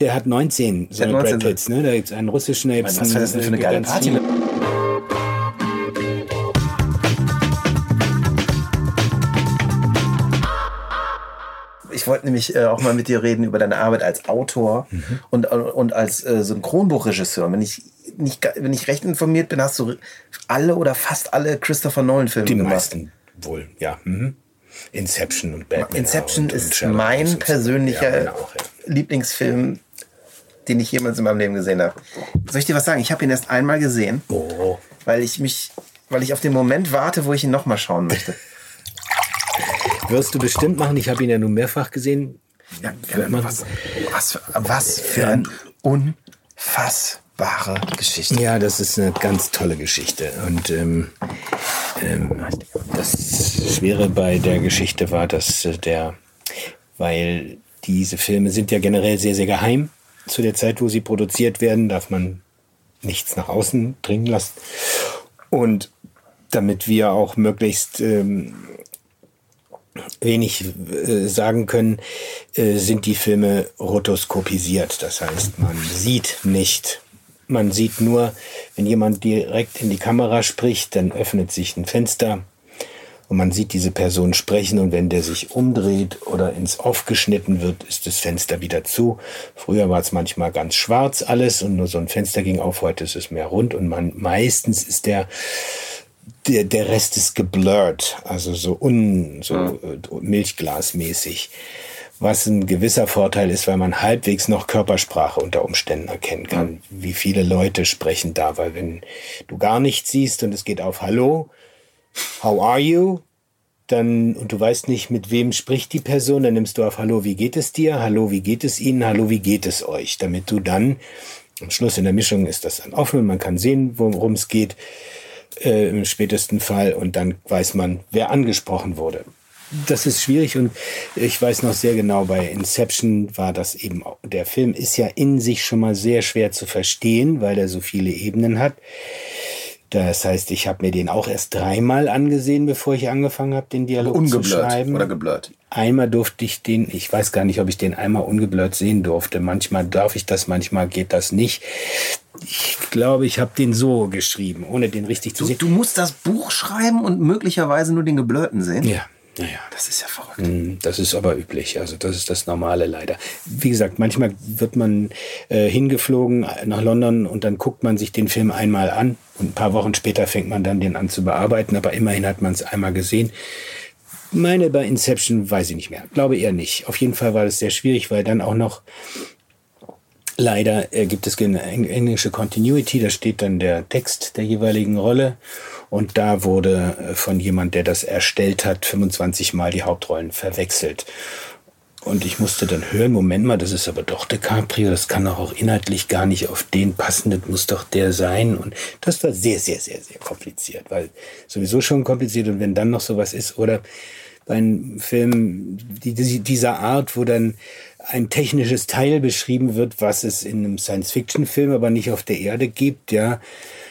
Der hat 19, so hat 19. Brad Pitts, ne? Da gibt's einen russischen, da gibt's Was war das denn für eine geile Party? viele- Ich wollte nämlich äh, auch mal mit dir reden über deine Arbeit als Autor und, und als äh, Synchronbuchregisseur. Wenn ich, nicht, wenn ich recht informiert bin, hast du alle oder fast alle Christopher Nolan-Filme Die gemacht. meisten wohl, ja. Mhm. Inception und Batman. Inception und, ist mein und so. persönlicher Ja, auch, ja. Lieblingsfilm, den ich jemals in meinem Leben gesehen habe. Soll ich dir was sagen? Ich habe ihn erst einmal gesehen, Oh, weil ich mich, weil ich auf den Moment warte, wo ich ihn nochmal schauen möchte. wirst du bestimmt machen. Ich habe ihn ja nun mehrfach gesehen. Ja, man- was, was, für- was für eine unfassbare Geschichte. Ja, das ist eine ganz tolle Geschichte. Und ähm, ähm, das Schwere bei der Geschichte war, dass äh, der, weil diese Filme sind ja generell sehr, sehr geheim. Zu der Zeit, wo sie produziert werden, darf man nichts nach außen dringen lassen. Und damit wir auch möglichst ähm, wenig äh, sagen können, äh, sind die Filme rotoskopisiert. Das heißt, man sieht nicht. Man sieht nur, wenn jemand direkt in die Kamera spricht, dann öffnet sich ein Fenster und man sieht diese Person sprechen und wenn der sich umdreht oder ins Off geschnitten wird, ist das Fenster wieder zu. Früher war es manchmal ganz schwarz alles und nur so ein Fenster ging auf, heute ist es mehr rund und man meistens ist der der, der Rest ist geblurrt, also so un, so äh, Milchglasmäßig. Was ein gewisser Vorteil ist, weil man halbwegs noch Körpersprache unter Umständen erkennen kann. Wie viele Leute sprechen da, weil wenn du gar nichts siehst und es geht auf Hallo, how are you? Dann, und du weißt nicht, mit wem spricht die Person, dann nimmst du auf Hallo, wie geht es dir? Hallo, wie geht es Ihnen? Hallo, wie geht es euch? Damit du dann, am Schluss in der Mischung ist das dann offen man kann sehen, worum es geht äh, im spätesten Fall und dann weiß man, wer angesprochen wurde. Das ist schwierig und ich weiß noch sehr genau, bei Inception war das eben, auch- der Film ist ja in sich schon mal sehr schwer zu verstehen, weil er so viele Ebenen hat. Das heißt, ich habe mir den auch erst dreimal angesehen, bevor ich angefangen habe, den Dialog zu Ungeblurrt schreiben. oder geblurrt. Einmal durfte ich den, ich weiß gar nicht, ob ich den einmal ungeblurrt sehen durfte. Manchmal darf ich das, manchmal geht das nicht. Ich glaube, ich habe den so geschrieben, ohne den richtig zu Du, sehen. du musst das Buch schreiben und möglicherweise nur den geblurrten sehen. Ja, naja. Das ist ja verrückt. Mm, Das ist aber üblich. Also das ist das Normale leider. Wie gesagt, manchmal wird man äh, hingeflogen nach London und dann guckt man sich den Film einmal an und ein paar Wochen später fängt man dann den an zu bearbeiten. Aber immerhin hat man es einmal gesehen. Meine bei Inception weiß ich nicht mehr. Glaube eher nicht. Auf jeden Fall war das sehr schwierig, weil dann auch noch Leider äh, gibt es eine eng- englische Continuity, da steht dann der Text der jeweiligen Rolle. Und da wurde äh, von jemand, der das erstellt hat, 25 Mal die Hauptrollen verwechselt. Und ich musste dann hören, Moment mal, das ist aber doch DiCaprio, das kann doch auch inhaltlich gar nicht auf den passen, das muss doch der sein. Und das war sehr, sehr, sehr, sehr kompliziert, weil sowieso schon kompliziert. Und wenn dann noch sowas ist oder bei einem Film die, die, dieser Art, wo dann ein technisches Teil beschrieben wird, was es in einem Science-Fiction-Film aber nicht auf der Erde gibt, ja.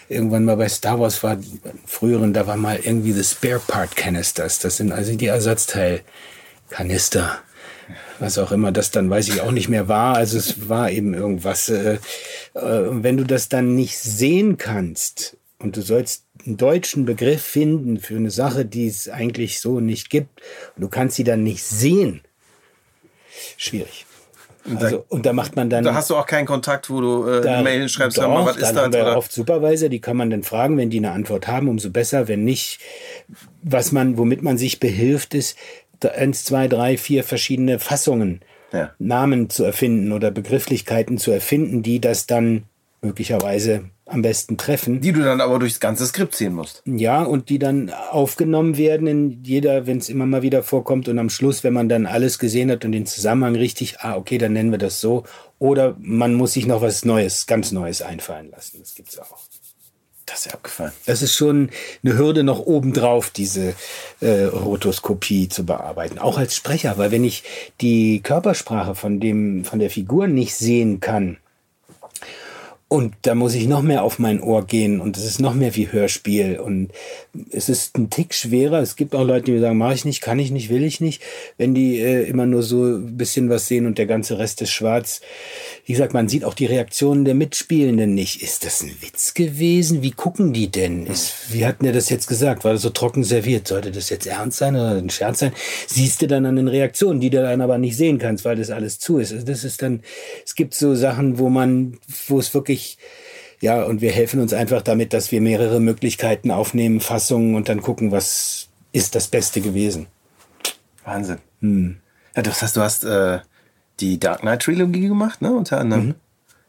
Irgendwann mal bei Star Wars war, früheren, da war mal irgendwie the Spare Part Canisters. Das sind also die Ersatzteilkanister. Was auch immer das dann, weiß ich auch nicht mehr war. Also es war eben irgendwas. Äh, äh, wenn du das dann nicht sehen kannst und du sollst einen deutschen Begriff finden für eine Sache, die es eigentlich so nicht gibt, und du kannst sie dann nicht sehen, schwierig. Also, und da macht man dann. Da hast du auch keinen Kontakt, wo du äh, eine Mail schreibst, sag mal, doch, was ist das? haben wir Oder? oft Supervisor, die kann man dann fragen, wenn die eine Antwort haben, umso besser. Wenn nicht, was man, womit man sich behilft, ist da eins, zwei, drei, vier verschiedene Fassungen, Ja. Namen zu erfinden oder Begrifflichkeiten zu erfinden, die das dann möglicherweise am besten treffen. Die du dann aber durchs ganze Skript ziehen musst. Ja, und die dann aufgenommen werden in jeder, wenn es immer mal wieder vorkommt und am Schluss, wenn man dann alles gesehen hat und den Zusammenhang richtig, ah, okay, dann nennen wir das so. Oder man muss sich noch was Neues, ganz Neues einfallen lassen. Das gibt's auch. Das ist ja abgefallen. Das ist schon eine Hürde noch obendrauf, diese äh, Rotoskopie zu bearbeiten. Auch als Sprecher, weil wenn ich die Körpersprache von dem, von der Figur nicht sehen kann Und da muss ich noch mehr auf mein Ohr gehen und es ist noch mehr wie Hörspiel und es ist ein Tick schwerer. Es gibt auch Leute, die mir sagen, mache ich nicht, kann ich nicht, will ich nicht, wenn die äh, immer nur so ein bisschen was sehen und der ganze Rest ist schwarz. Wie gesagt, man sieht auch die Reaktionen der Mitspielenden nicht. Ist das ein Witz gewesen? Wie gucken die denn? Ist, wie hat der das jetzt gesagt? War das so trocken serviert? Sollte das jetzt ernst sein oder ein Scherz sein? Siehst du dann an den Reaktionen, die du dann aber nicht sehen kannst, weil das alles zu ist. Also das ist dann, es gibt so Sachen, wo man, wo es wirklich ich, ja, und wir helfen uns einfach damit, dass wir mehrere Möglichkeiten aufnehmen, Fassungen und dann gucken, was ist das Beste gewesen. Wahnsinn. Hm. Ja, das heißt, du hast äh, die Dark Knight Trilogie gemacht, ne? Unter anderem mhm.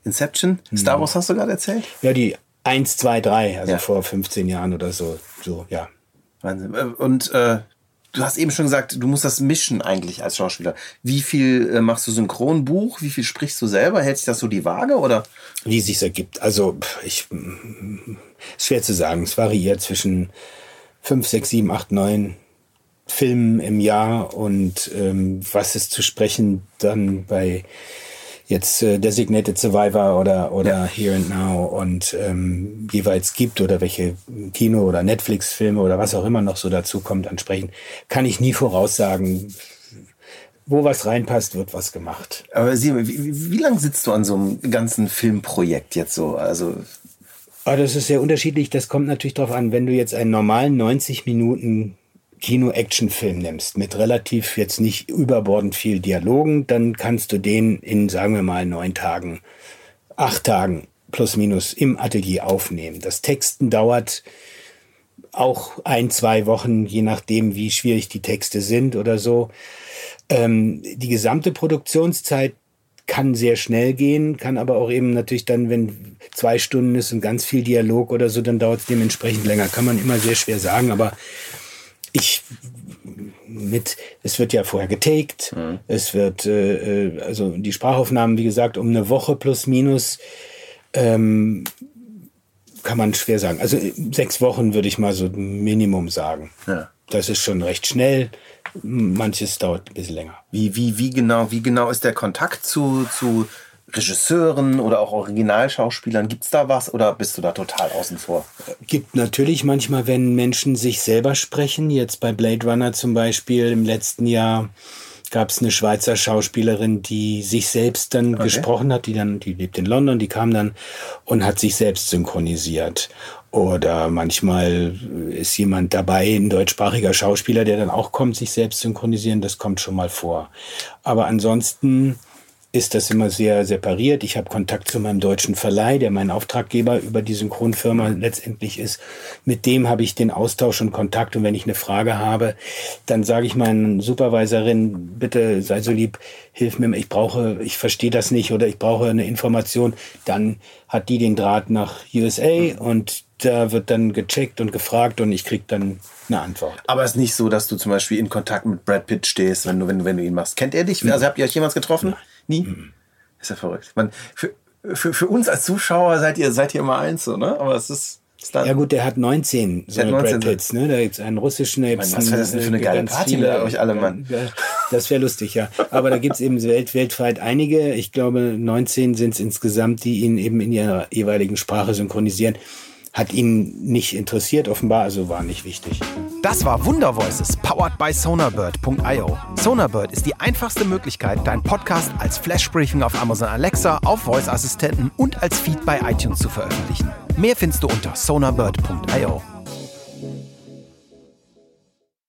Inception. Star mhm. Wars hast du gerade erzählt? Ja, die 1, 2, 3, also ja. vor 15 Jahren oder so. So, ja. Wahnsinn. Äh, und äh, du hast eben schon gesagt, du musst das mischen eigentlich als Schauspieler. Wie viel äh, machst du Synchronbuch? Wie viel sprichst du selber? Hält sich das so die Waage oder? Wie sich ergibt. Also ich ist schwer zu sagen. Es variiert zwischen fünf, sechs, sieben, acht, neun Filmen im Jahr und ähm, was ist zu sprechen dann bei jetzt äh, Designated Survivor oder, oder ja. Here and Now und ähm, jeweils gibt oder welche Kino- oder Netflix-Filme oder was auch immer noch so dazu kommt ansprechen, kann ich nie voraussagen. Wo was reinpasst, wird was gemacht. Aber Sie, wie, wie, lange sitzt du an so einem ganzen Filmprojekt jetzt so? Also aber ah, das ist sehr unterschiedlich. Das kommt natürlich darauf an, wenn du jetzt einen normalen 90 Minuten Kino-Action-Film nimmst, mit relativ jetzt nicht überbordend viel Dialogen, dann kannst du den in, sagen wir mal, neun Tagen, acht Tagen plus minus im Atelier aufnehmen. Das Texten dauert auch ein, zwei Wochen, je nachdem, wie schwierig die Texte sind oder so. Ähm, die gesamte Produktionszeit kann sehr schnell gehen, kann aber auch eben natürlich dann, wenn zwei Stunden ist und ganz viel Dialog oder so, dann dauert es dementsprechend länger. Kann man immer sehr schwer sagen, aber ich mit, es wird ja vorher getaked, mhm. es wird, äh, äh, also die Sprachaufnahmen, wie gesagt, um eine Woche plus minus, ähm, kann man schwer sagen. Also sechs Wochen würde ich mal so Minimum sagen. Ja. Das ist schon recht schnell. Manches dauert ein bisschen länger. Wie, wie, wie genau, wie genau ist der Kontakt zu, zu Regisseuren oder auch Originalschauspielern? Gibt es da was oder bist du da total außen vor? Gibt natürlich manchmal, wenn Menschen sich selber sprechen. Jetzt bei Blade Runner zum Beispiel im letzten Jahr gab es eine Schweizer Schauspielerin, die sich selbst dann okay. gesprochen hat, die dann, die lebt in London, die kam dann und hat sich selbst synchronisiert. Oder manchmal ist jemand dabei, ein deutschsprachiger Schauspieler, der dann auch kommt, sich selbst synchronisieren. Das kommt schon mal vor. Aber ansonsten ist das immer sehr separiert. Ich habe Kontakt zu meinem deutschen Verleih, der mein Auftraggeber über die Synchronfirma letztendlich ist. Mit dem habe ich den Austausch und Kontakt. Und wenn ich eine Frage habe, dann sage ich meinen Supervisorin, bitte sei so lieb, hilf mir, ich brauche, ich verstehe das nicht oder ich brauche eine Information. Dann hat die den Draht nach USA und da wird dann gecheckt und gefragt und ich krieg dann eine Antwort. Aber es ist nicht so, dass du zum Beispiel in Kontakt mit Brad Pitt stehst, wenn du, wenn du, wenn du ihn machst. Kennt er dich? Also habt ihr euch jemals getroffen? Nein. Nie? Mhm. Ist ja verrückt. Man, für, für, für uns als Zuschauer seid ihr, seid ihr immer eins, so, ne? Aber es ist. Ja gut, der hat 19, so der 19 Brad Pitts, ne? Da gibt's einen russischen, da gibt's Was wäre das denn für eine geile Party viele, mit euch alle, Mann? Das wäre lustig, ja. Aber da gibt's eben welt, weltweit einige, ich glaube 19 sind's insgesamt, die ihn eben in ihrer jeweiligen Sprache synchronisieren hat ihn nicht interessiert, offenbar, also war nicht wichtig. Das war Wunder Voices, powered by Sonarbird.io. Sonarbird ist die einfachste Möglichkeit, deinen Podcast als Flashbriefing auf Amazon Alexa, auf Voice-Assistenten und als Feed bei iTunes zu veröffentlichen. Mehr findest du unter sonarbird.io.